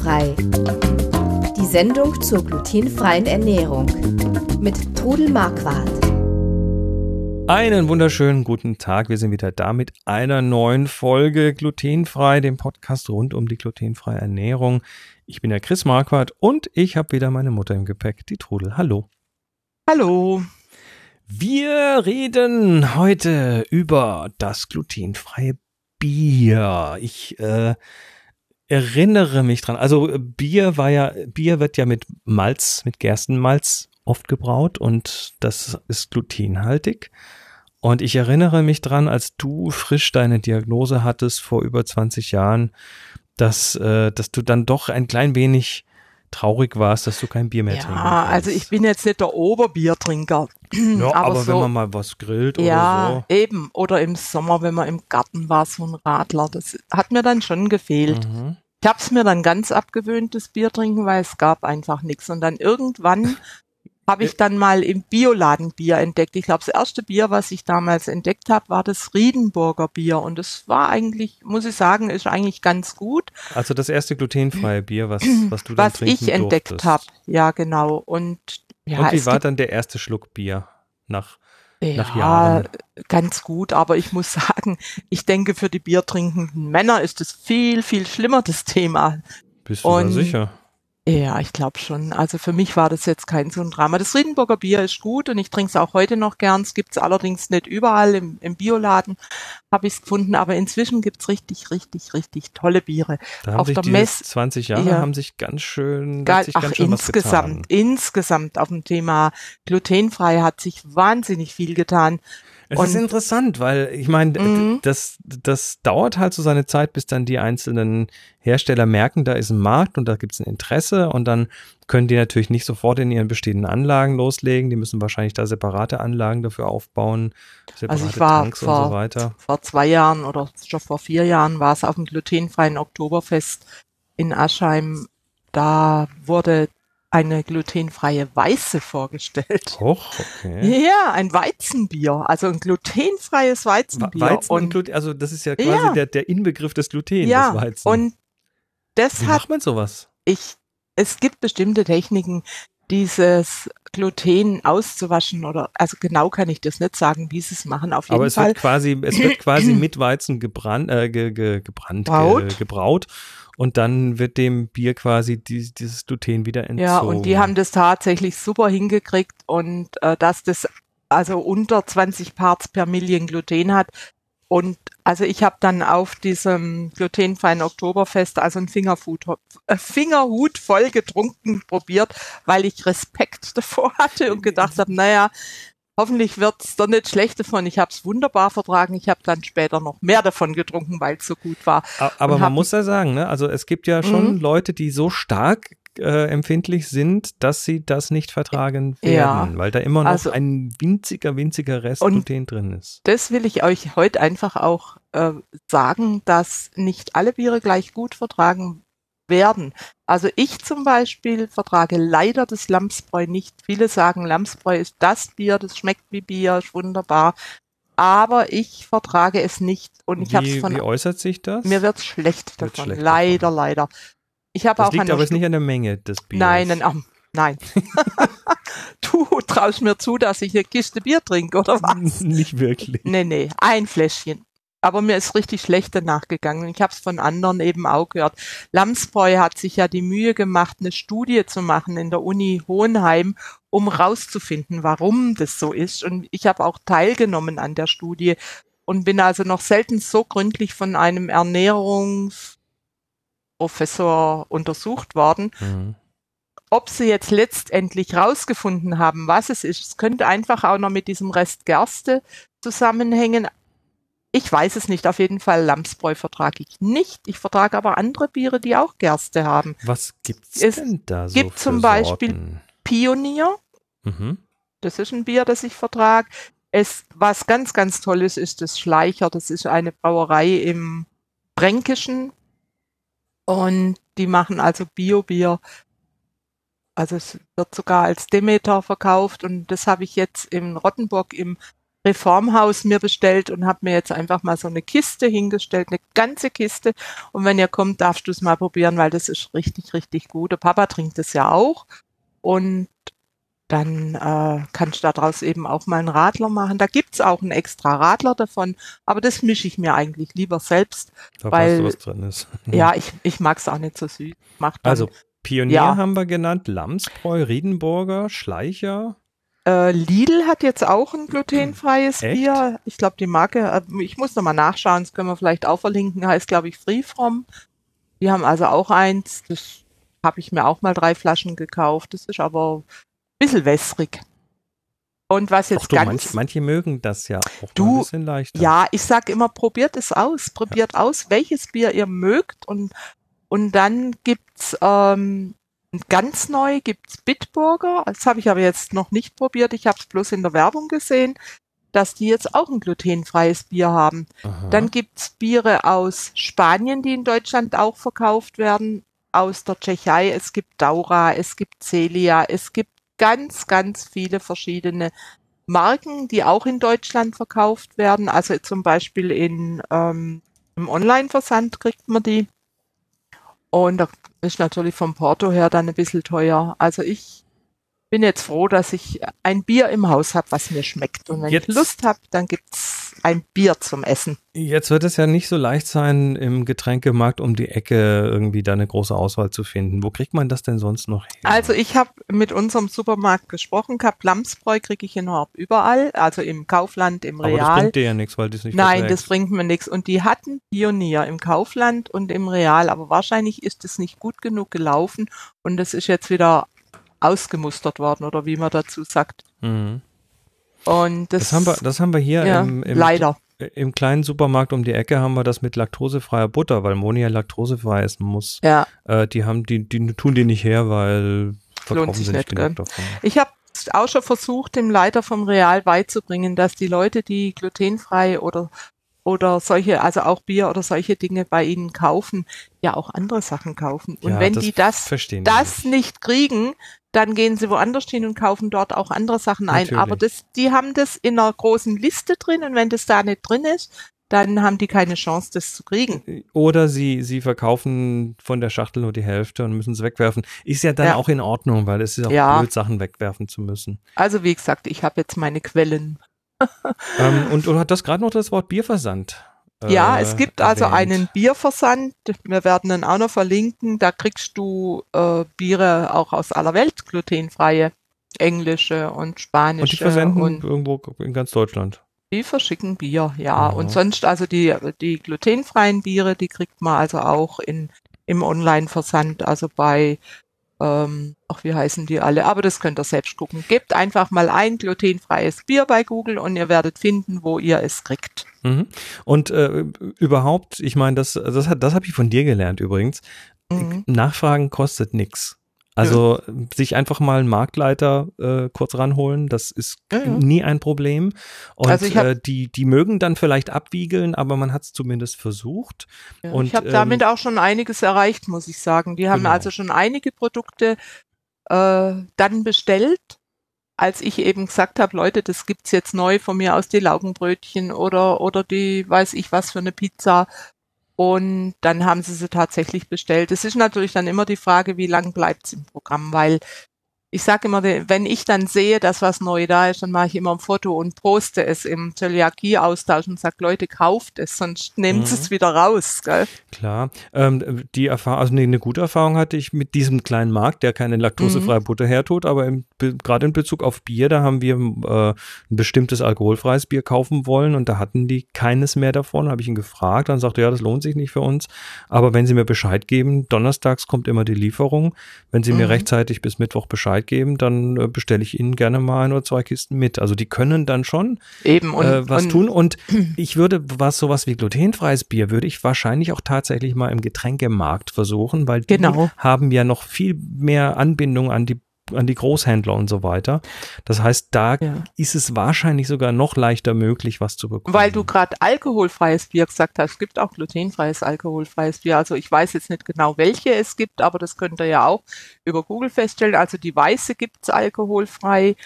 Glutenfrei. Die Sendung zur glutenfreien Ernährung mit Trudel Marquardt. Einen wunderschönen guten Tag. Wir sind wieder da mit einer neuen Folge Glutenfrei, dem Podcast rund um die glutenfreie Ernährung. Ich bin der Chris Marquardt und ich habe wieder meine Mutter im Gepäck, die Trudel. Hallo. Hallo. Wir reden heute über das glutenfreie Bier. Ich äh, erinnere mich dran. Also Bier war ja, Bier wird ja mit Malz, mit Gerstenmalz oft gebraut und das ist glutenhaltig. Und ich erinnere mich dran, als du frisch deine Diagnose hattest vor über 20 Jahren, dass, äh, dass du dann doch ein klein wenig traurig warst, dass du kein Bier mehr ja, trinken Ja, also ich bin jetzt nicht der Oberbiertrinker. Ja, aber, aber so, wenn man mal was grillt oder ja, so. Ja, eben. Oder im Sommer, wenn man im Garten war, so ein Radler. Das hat mir dann schon gefehlt. Mhm. Ich habe es mir dann ganz abgewöhnt, das Bier trinken, weil es gab einfach nichts. Und dann irgendwann habe ich dann mal im Bioladen Bier entdeckt. Ich glaube, das erste Bier, was ich damals entdeckt habe, war das Riedenburger Bier. Und das war eigentlich, muss ich sagen, ist eigentlich ganz gut. Also das erste glutenfreie Bier, was, was du dann Was ich entdeckt habe, ja genau. Und, ja, Und wie war dann der erste Schluck Bier nach, ja, nach Jahren? ganz gut. Aber ich muss sagen, ich denke, für die biertrinkenden Männer ist es viel, viel schlimmer, das Thema. Bist du Und, da sicher? Ja, ich glaube schon. Also für mich war das jetzt kein so ein Drama. Das Riedenburger Bier ist gut und ich trinke es auch heute noch gern. Es gibt es allerdings nicht überall. Im, im Bioladen habe ich es gefunden, aber inzwischen gibt es richtig, richtig, richtig tolle Biere. Da haben auf sich der Messe 20 Jahre ja, haben sich ganz schön, geil, sich ach, ganz schön insgesamt, insgesamt auf dem Thema glutenfrei hat sich wahnsinnig viel getan. Es und, ist interessant, weil ich meine, mhm. das, das dauert halt so seine Zeit, bis dann die einzelnen Hersteller merken, da ist ein Markt und da gibt es ein Interesse und dann können die natürlich nicht sofort in ihren bestehenden Anlagen loslegen. Die müssen wahrscheinlich da separate Anlagen dafür aufbauen, separate also ich war Tanks vor, und so weiter. Vor zwei Jahren oder schon vor vier Jahren war es auf dem glutenfreien Oktoberfest in Aschheim. Da wurde eine glutenfreie Weiße vorgestellt. Och, okay. Ja, ein Weizenbier, also ein glutenfreies Weizenbier. Weizen und, Gluten, also das ist ja quasi ja. Der, der Inbegriff des Gluten, ja, des Weizen. Und das Wie hat macht man sowas? Ich, es gibt bestimmte Techniken, dieses Gluten auszuwaschen oder also genau kann ich das nicht sagen, wie sie es machen. Auf jeden Aber es Fall. wird quasi, es wird quasi mit Weizen gebrannt, äh, ge, ge, gebrannt. Ge, gebraut und dann wird dem Bier quasi die, dieses Gluten wieder entzogen. Ja, und die haben das tatsächlich super hingekriegt und äh, dass das also unter 20 Parts per Million Gluten hat. Und also ich habe dann auf diesem glutenfreien Oktoberfest also ein Fingerhut, äh, Fingerhut voll getrunken probiert, weil ich Respekt davor hatte und gedacht habe, naja, hoffentlich wird's doch nicht schlecht davon. Ich habe es wunderbar vertragen. Ich habe dann später noch mehr davon getrunken, weil es so gut war. Aber man muss ja sagen, ne? also es gibt ja schon mhm. Leute, die so stark äh, empfindlich sind, dass sie das nicht vertragen werden, ja, weil da immer noch also, ein winziger, winziger Rest Gluten drin ist. Das will ich euch heute einfach auch äh, sagen, dass nicht alle Biere gleich gut vertragen werden. Also ich zum Beispiel vertrage leider das Lamsbräu nicht. Viele sagen, Lamsbräu ist das Bier, das schmeckt wie Bier, ist wunderbar. Aber ich vertrage es nicht und ich habe es von. Wie äußert sich das? Mir wird schlecht davon. Schlecht leider, davon. leider. Ich habe auch liegt aber nicht an der Menge des Biers. Nein, nein, nein. du traust mir zu, dass ich eine Kiste Bier trinke, oder was? nicht wirklich. Nee, nee, ein Fläschchen aber mir ist richtig schlecht danach gegangen. Ich habe es von anderen eben auch gehört. Lamsbräu hat sich ja die Mühe gemacht, eine Studie zu machen in der Uni Hohenheim, um rauszufinden, warum das so ist. Und ich habe auch teilgenommen an der Studie und bin also noch selten so gründlich von einem Ernährungsprofessor untersucht worden. Mhm. Ob sie jetzt letztendlich rausgefunden haben, was es ist, es könnte einfach auch noch mit diesem Rest Gerste zusammenhängen, ich weiß es nicht. Auf jeden Fall Lamsbräu vertrage ich nicht. Ich vertrage aber andere Biere, die auch Gerste haben. Was gibt's es denn da so gibt zum Beispiel Sorten? Pionier. Mhm. Das ist ein Bier, das ich vertrage. Es, was ganz, ganz toll ist, ist das Schleicher. Das ist eine Brauerei im Fränkischen. Und die machen also Bio-Bier. Also es wird sogar als Demeter verkauft. Und das habe ich jetzt in Rottenburg im Reformhaus mir bestellt und habe mir jetzt einfach mal so eine Kiste hingestellt, eine ganze Kiste. Und wenn ihr kommt, darfst du es mal probieren, weil das ist richtig, richtig gut. Der Papa trinkt es ja auch. Und dann äh, kannst du daraus eben auch mal einen Radler machen. Da gibt's auch einen extra Radler davon, aber das mische ich mir eigentlich lieber selbst. Da weil, weißt du, was drin ist. Ja, ich, ich mag's auch nicht so süß. Macht Also Pionier Ja. haben wir genannt, Lamsbräu, Riedenburger, Schleicher. Äh, Lidl hat jetzt auch ein glutenfreies Echt? Bier. Ich glaube, die Marke, äh, ich muss nochmal nachschauen, das können wir vielleicht auch verlinken, heißt, glaube ich, Free From. Die haben also auch eins, das habe ich mir auch mal drei Flaschen gekauft. Das ist aber ein bisschen wässrig. Und was jetzt Ach du, ganz, manche, manche mögen das ja auch Du, ein bisschen leichter. ja, ich sag immer, probiert es aus, probiert aus, welches Bier ihr mögt und, und dann gibt's ähm, ganz neu gibt's Bitburger. Das habe ich aber jetzt noch nicht probiert. Ich habe es bloß in der Werbung gesehen, dass die jetzt auch ein glutenfreies Bier haben. Aha. Dann gibt's Biere aus Spanien, die in Deutschland auch verkauft werden, aus der Tschechei. Es gibt Daura, es gibt Celia, es gibt ganz, ganz viele verschiedene Marken, die auch in Deutschland verkauft werden. Also zum Beispiel in, ähm, im Online-Versand kriegt man die. Und da ist natürlich vom Porto her dann ein bisschen teuer. Also ich bin jetzt froh, dass ich ein Bier im Haus habe, was mir schmeckt. Und wenn Jetzt- ich Lust habe, dann gibt's ein Bier zum Essen. Jetzt wird es ja nicht so leicht sein, im Getränkemarkt um die Ecke irgendwie da eine große Auswahl zu finden. Wo kriegt man das denn sonst noch her? Also ich habe mit unserem Supermarkt gesprochen gehabt. Lamsbräu kriege ich in Horb überall, also im Kaufland, im Aber das Real. bringt dir ja nichts, weil das nicht Nein, das bringt mir nichts. Und die hatten Pionier im Kaufland und im Real, aber wahrscheinlich ist es nicht gut genug gelaufen und es ist jetzt wieder ausgemustert worden oder wie man dazu sagt. Mhm. Und das, Das, haben wir, das haben wir hier ja, im, im, leider. im kleinen Supermarkt um die Ecke haben wir das mit laktosefreier Butter, weil Moni ja laktosefrei essen muss. Ja, Äh, die haben, die, die tun die nicht her, weil verkaufen sie nicht nicht, genug davon. Ich habe auch schon versucht, dem Leiter vom Real beizubringen, dass die Leute, die glutenfrei oder oder solche, also auch Bier oder solche Dinge bei ihnen kaufen, ja auch andere Sachen kaufen. Und Ja, wenn das die das, das nicht kriegen, dann gehen sie woanders hin und kaufen dort auch andere Sachen ein. Natürlich. Aber das, die haben das in einer großen Liste drin und wenn das da nicht drin ist, dann haben die keine Chance, das zu kriegen. Oder sie, sie verkaufen von der Schachtel nur die Hälfte und müssen es wegwerfen. Ist ja dann Ja. auch in Ordnung, weil es ist auch Ja. blöd, Sachen wegwerfen zu müssen. Also wie gesagt, ich habe jetzt meine Quellen. ähm, und du hattest gerade noch das Wort Bierversand. Äh, Ja, es gibt also erwähnt. einen Bierversand. Wir werden den auch noch verlinken. Da kriegst du äh, Biere auch aus aller Welt, glutenfreie, englische und spanische. Und die versenden und irgendwo in ganz Deutschland. die verschicken Bier, ja. Aha. Und sonst also die, die glutenfreien Biere, die kriegt man also auch in, im Online-Versand, also bei, ähm, ach, wie heißen die alle? Aber das könnt ihr selbst gucken. Gebt einfach mal ein glutenfreies Bier bei Google und ihr werdet finden, wo ihr es kriegt. Mhm. Und äh, überhaupt, ich meine, das, das, hat- das habe ich von dir gelernt übrigens. Mhm. Nachfragen kostet nix. Also sich einfach mal einen Marktleiter äh, kurz ranholen, das ist Ja, ja. nie ein Problem. Und Also äh, die, die mögen dann vielleicht abwiegeln, aber man hat es zumindest versucht. Ja, Und, ich habe ähm, damit auch schon einiges erreicht, muss ich sagen. Die haben Genau. also schon einige Produkte äh, dann bestellt, als ich eben gesagt habe, Leute, das gibt's jetzt neu von mir aus die Laugenbrötchen oder oder die weiß ich was für eine Pizza. Und dann haben sie sie tatsächlich bestellt. Es ist natürlich dann immer die Frage, wie lang bleibt's im Programm, weil ich sage immer, wenn ich dann sehe, dass was neu da ist, dann mache ich immer ein Foto und poste es im Zöliakie-Austausch und sage, Leute, kauft es, sonst nehmt Mhm. es wieder raus. Gell? Klar. Ähm, die Erfahrung, also nee, eine gute Erfahrung hatte ich mit diesem kleinen Markt, der keine laktosefreie Mhm. Butter hertut, aber gerade in Bezug auf Bier, da haben wir äh, ein bestimmtes alkoholfreies Bier kaufen wollen und da hatten die keines mehr davon. Habe ich ihn gefragt, dann sagte er, ja, das lohnt sich nicht für uns. Aber wenn Sie mir Bescheid geben, donnerstags kommt immer die Lieferung. Wenn Sie mir Mhm. rechtzeitig bis Mittwoch Bescheid geben, dann äh, bestelle ich Ihnen gerne mal ein oder zwei Kisten mit. Also die können dann schon Eben und, äh, was und tun. Und ich würde, was sowas wie glutenfreies Bier, würde ich wahrscheinlich auch tatsächlich mal im Getränkemarkt versuchen, weil die Genau. haben ja noch viel mehr Anbindung an die an die Großhändler und so weiter. Das heißt, da Ja. ist es wahrscheinlich sogar noch leichter möglich, was zu bekommen. Weil du gerade alkoholfreies Bier gesagt hast, es gibt auch glutenfreies alkoholfreies Bier. Also ich weiß jetzt nicht genau, welche es gibt, aber das könnt ihr ja auch über Google feststellen. Also die weiße gibt's alkoholfrei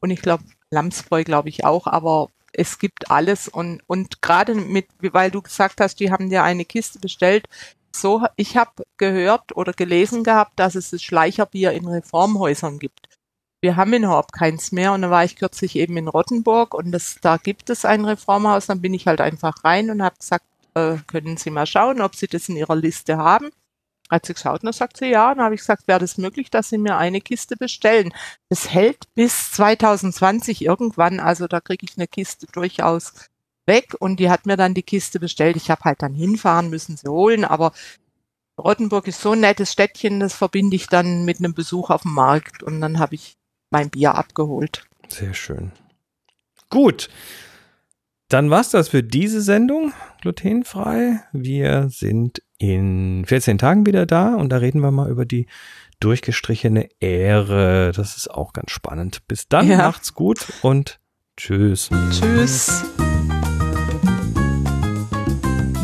und ich glaube Lamsbräu glaube ich auch, aber es gibt alles und, und gerade mit, weil du gesagt hast, die haben dir eine Kiste bestellt, so, ich habe gehört oder gelesen gehabt, dass es das Schleicherbier in Reformhäusern gibt. Wir haben in Horb keins mehr und da war ich kürzlich eben in Rottenburg und das, da gibt es ein Reformhaus. Dann bin ich halt einfach rein und habe gesagt, äh, können Sie mal schauen, ob Sie das in Ihrer Liste haben. Hat sie geschaut und dann sagt sie ja. Dann habe ich gesagt, wäre das möglich, dass Sie mir eine Kiste bestellen. Das hält bis 2020 irgendwann, also da kriege ich eine Kiste durchaus weg und die hat mir dann die Kiste bestellt. Ich habe halt dann hinfahren müssen, sie holen, aber Rottenburg ist so ein nettes Städtchen, das verbinde ich dann mit einem Besuch auf dem Markt und dann habe ich mein Bier abgeholt. Sehr schön. Gut. Dann war's das für diese Sendung, glutenfrei. Wir sind in 14 Tagen wieder da und da reden wir mal über die durchgestrichene Ähre. Das ist auch ganz spannend. Bis dann, ja. macht's gut und tschüss. Tschüss.